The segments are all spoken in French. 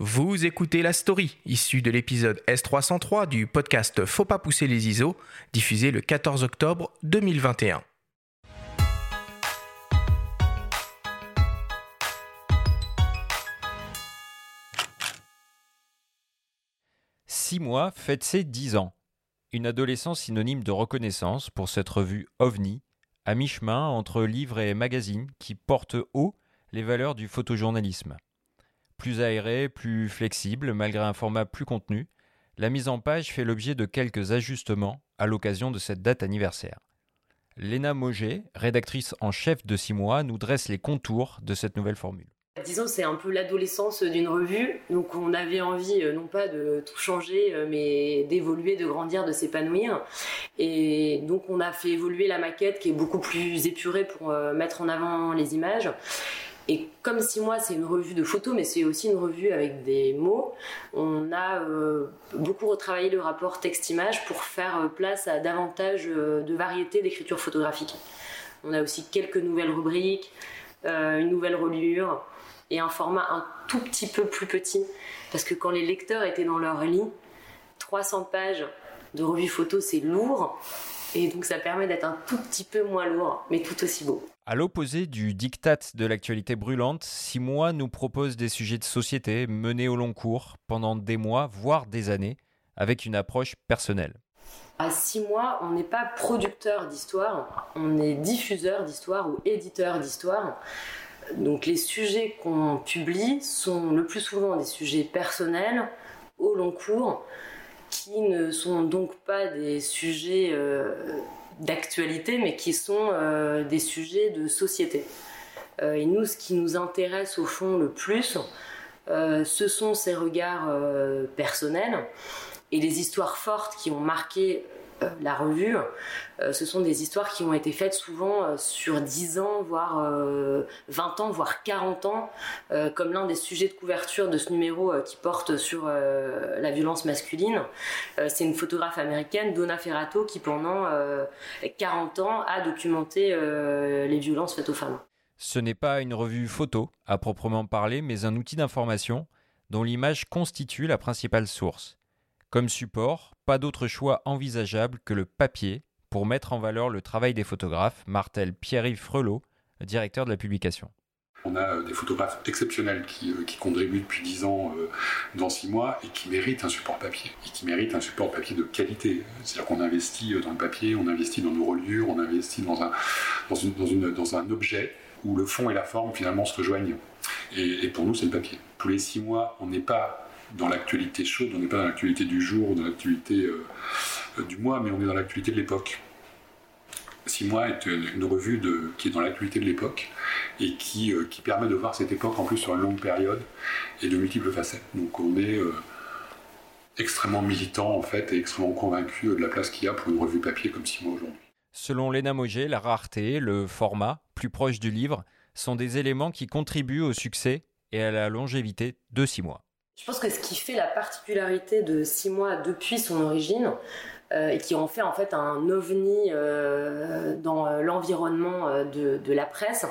Vous écoutez la story issue de l'épisode S303 du podcast Faut pas pousser les ISO, diffusé le 14 octobre 2021. Six mois fête ses dix ans. Une adolescence synonyme de reconnaissance pour cette revue OVNI, à mi-chemin entre livre et magazine qui porte haut les valeurs du photojournalisme. Plus aéré, plus flexible, malgré un format plus contenu, la mise en page fait l'objet de quelques ajustements à l'occasion de cette date anniversaire. Léna Moget, rédactrice en chef de 6 mois, nous dresse les contours de cette nouvelle formule. Disons, c'est un peu l'adolescence d'une revue, donc on avait envie euh, non pas de tout changer, euh, mais d'évoluer, de grandir, de s'épanouir. Et donc on a fait évoluer la maquette qui est beaucoup plus épurée pour euh, mettre en avant les images. Et comme si moi c'est une revue de photos, mais c'est aussi une revue avec des mots, on a euh, beaucoup retravaillé le rapport texte-image pour faire euh, place à davantage euh, de variété d'écriture photographique. On a aussi quelques nouvelles rubriques, une nouvelle reliure et un format un tout petit peu plus petit. Parce que quand les lecteurs étaient dans leur lit, 300 pages de revue photo c'est lourd. Et donc ça permet d'être un tout petit peu moins lourd, mais tout aussi beau. À l'opposé du diktat de l'actualité brûlante, Six mois nous propose des sujets de société menés au long cours pendant des mois, voire des années, avec une approche personnelle. À six mois, on n'est pas producteur d'histoire, on est diffuseur d'histoire ou éditeur d'histoire. Donc les sujets qu'on publie sont le plus souvent des sujets personnels, au long cours, qui ne sont donc pas des sujets euh, d'actualité, mais qui sont euh, des sujets de société. Euh, et nous, ce qui nous intéresse au fond le plus, ce sont ces regards personnels et les histoires fortes qui ont marqué la revue, euh, ce sont des histoires qui ont été faites souvent euh, sur 10 ans, voire 20 ans, voire 40 ans, comme l'un des sujets de couverture de ce numéro qui porte sur la violence masculine. C'est une photographe américaine, Donna Ferrato, qui pendant 40 ans a documenté les violences faites aux femmes. Ce n'est pas une revue photo à proprement parler, mais un outil d'information dont l'image constitue la principale source. Comme support, pas d'autre choix envisageable que le papier pour mettre en valeur le travail des photographes, martel Pierre-Yves Frelot, directeur de la publication. On a euh, des photographes exceptionnels qui, euh, contribuent depuis 10 ans euh, dans 6 mois et qui méritent un support papier. Et qui méritent un support papier de qualité. C'est-à-dire qu'on investit dans le papier, on investit dans nos reliures, on investit dans un, objet où le fond et la forme finalement se rejoignent. Et, et pour nous, c'est le papier. Tous les 6 mois, on n'est pas dans l'actualité chaude, on n'est pas dans l'actualité du jour ou dans l'actualité euh, euh, du mois, mais on est dans l'actualité de l'époque. Six mois est une, revue qui est dans l'actualité de l'époque et qui, euh, qui, permet de voir cette époque en plus sur une longue période et de multiples facettes. Donc on est extrêmement militant en fait et extrêmement convaincu de la place qu'il y a pour une revue papier comme Six mois aujourd'hui. Selon Léna Moget, la rareté, le format, plus proche du livre, sont des éléments qui contribuent au succès et à la longévité de six mois. Je pense que ce qui fait la particularité de six mois depuis son origine, euh, et qui en fait en fait un ovni euh, dans euh, l'environnement de, la presse,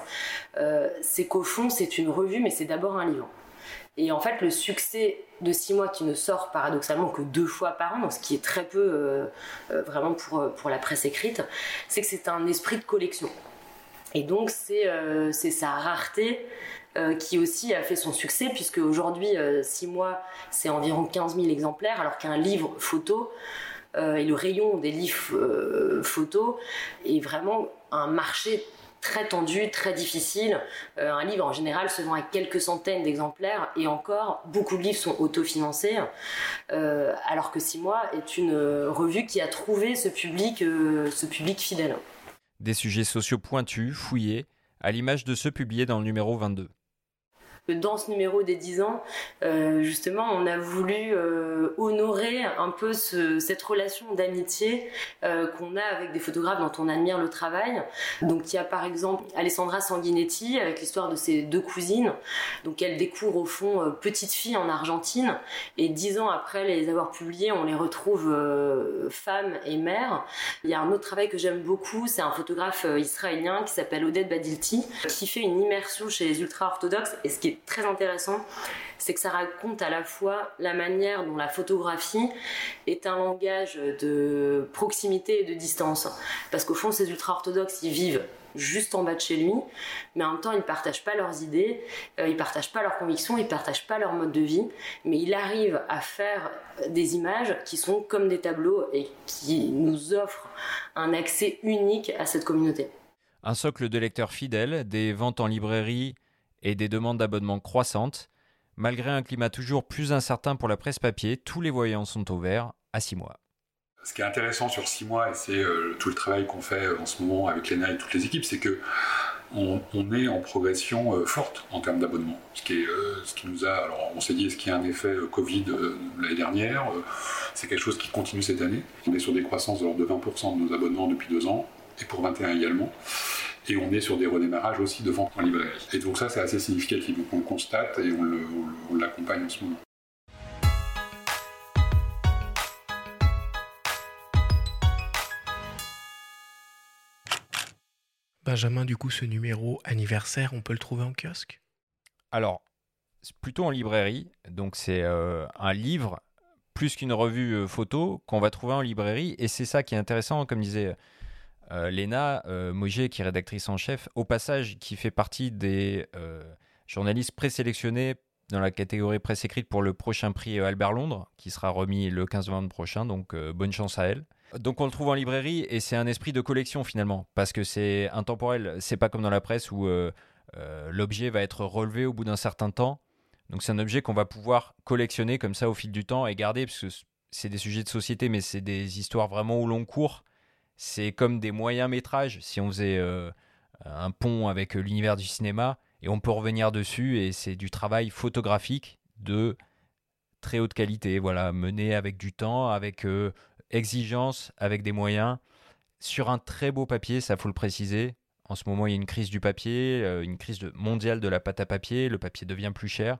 c'est qu'au fond c'est une revue, mais c'est d'abord un livre. Et en fait, le succès de six mois qui ne sort paradoxalement que deux fois par an, ce qui est très peu vraiment pour, pour la presse écrite, c'est que c'est un esprit de collection. Et donc c'est sa rareté euh, qui aussi a fait son succès, puisque aujourd'hui, 6 euh, mois, c'est environ 15 000 exemplaires, alors qu'un livre photo, euh, et le rayon des livres photos est vraiment un marché très tendu, très difficile. un livre en général se vend à quelques centaines d'exemplaires et encore, beaucoup de livres sont autofinancés, alors que 6 mois est une revue qui a trouvé ce public, ce public fidèle. Des sujets sociaux pointus, fouillés, à l'image de ceux publiés dans le numéro 22 dans ce numéro des 10 ans, euh, justement, on a voulu euh, honorer un peu cette relation d'amitié euh, qu'on a avec des photographes dont on admire le travail. Donc il y a par exemple Alessandra Sanguinetti avec l'histoire de ses deux cousines. Donc elle découvre au fond petite fille en Argentine et dix ans après les avoir publiées, on les retrouve femmes et mères. Il y a un autre travail que j'aime beaucoup, c'est un photographe israélien qui s'appelle Oded Badilti qui fait une immersion chez les ultra-orthodoxes et ce qui est très intéressant, c'est que ça raconte à la fois la manière dont la photographie est un langage de proximité et de distance. Parce qu'au fond, ces ultra-orthodoxes, ils vivent juste en bas de chez lui, mais en même temps, ils ne partagent pas leurs idées, euh, ils ne partagent pas leurs convictions, ils ne partagent pas leur mode de vie, mais il arrive à faire des images qui sont comme des tableaux et qui nous offrent un accès unique à cette communauté. Un socle de lecteurs fidèles, des ventes en librairie et des demandes d'abonnement croissantes. Malgré un climat toujours plus incertain pour la presse papier, tous les voyants sont ouverts à six mois. Ce qui est intéressant sur six mois, et c'est euh, tout le travail qu'on fait en ce moment avec l'ENA et toutes les équipes, c'est que on, est en progression euh, forte en termes d'abonnement. Ce, euh, ce qui nous a. Alors, on s'est dit, est-ce qu'il y a un effet Covid l'année dernière C'est quelque chose qui continue cette année. On est sur des croissances de l'ordre de 20% de nos abonnements depuis deux ans, et pour 21 également. Et on est sur des redémarrages aussi de vente en librairie. Et donc, ça, c'est assez significatif. Donc, on le constate et on l'accompagne en ce moment. Benjamin, du coup, ce numéro anniversaire, on peut le trouver en kiosque? Alors, c'est plutôt en librairie. Donc, c'est euh, un livre plus qu'une revue euh, photo qu'on va trouver en librairie. Et c'est ça qui est intéressant, comme disait euh, Léna Mogier, qui est rédactrice en chef, au passage, qui fait partie des journalistes présélectionnés dans la catégorie presse écrite pour le prochain prix Albert Londres, qui sera remis le 15 novembre prochain. Donc, bonne chance à elle. Donc on le trouve en librairie et c'est un esprit de collection finalement, parce que c'est intemporel. C'est pas comme dans la presse où euh, euh, l'objet va être relevé au bout d'un certain temps. Donc c'est un objet qu'on va pouvoir collectionner comme ça au fil du temps et garder, parce que c'est des sujets de société, mais c'est des histoires vraiment au long cours. C'est comme des moyens métrages, si on faisait euh, un pont avec l'univers du cinéma, et on peut revenir dessus, et c'est du travail photographique de très haute qualité, voilà, mené avec du temps, avec exigence avec des moyens sur un très beau papier, ça faut le préciser. En ce moment, il y a une crise du papier, euh, une crise mondiale de la pâte à papier, le papier devient plus cher.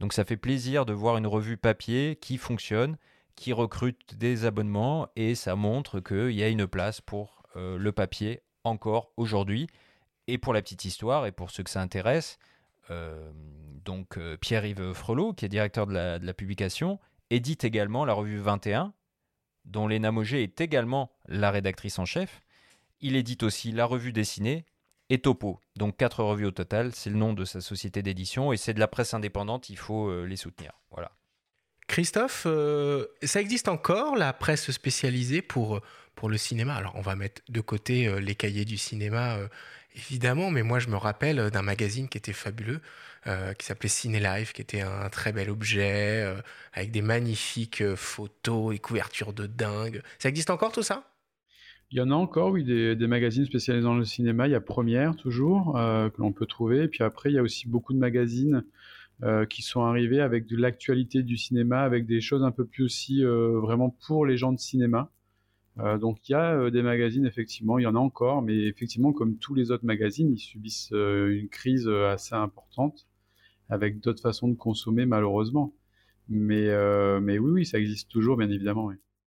Donc ça fait plaisir de voir une revue papier qui fonctionne, qui recrute des abonnements et ça montre qu'il y a une place pour euh, le papier encore aujourd'hui. Et pour la petite histoire et pour ceux que ça intéresse, euh, donc Pierre-Yves Frelot, qui est directeur de la, publication, édite également la revue 21, dont Léna Moget est également la rédactrice en chef. Il édite aussi la revue dessinée et Topo. Donc quatre revues au total, c'est le nom de sa société d'édition et c'est de la presse indépendante, il faut euh, les soutenir. Voilà. Christophe, euh, ça existe encore la presse spécialisée pour, pour le cinéma? Alors on va mettre de côté euh, les cahiers du cinéma évidemment, mais moi je me rappelle d'un magazine qui était fabuleux, euh, qui s'appelait Ciné Life, qui était un très bel objet, euh, avec des magnifiques euh, photos et couvertures de dingue. Ça existe encore tout ça? Il y en a encore, oui, des, magazines spécialisés dans le cinéma. Il y a Première, toujours, que l'on peut trouver. Et puis après, il y a aussi beaucoup de magazines qui sont arrivés avec de l'actualité du cinéma, avec des choses un peu plus aussi vraiment pour les gens de cinéma. donc il y a des magazines, effectivement, il y en a encore, mais effectivement, comme tous les autres magazines, ils subissent une crise assez importante avec d'autres façons de consommer malheureusement. Mais, euh, mais oui, oui, ça existe toujours, bien évidemment.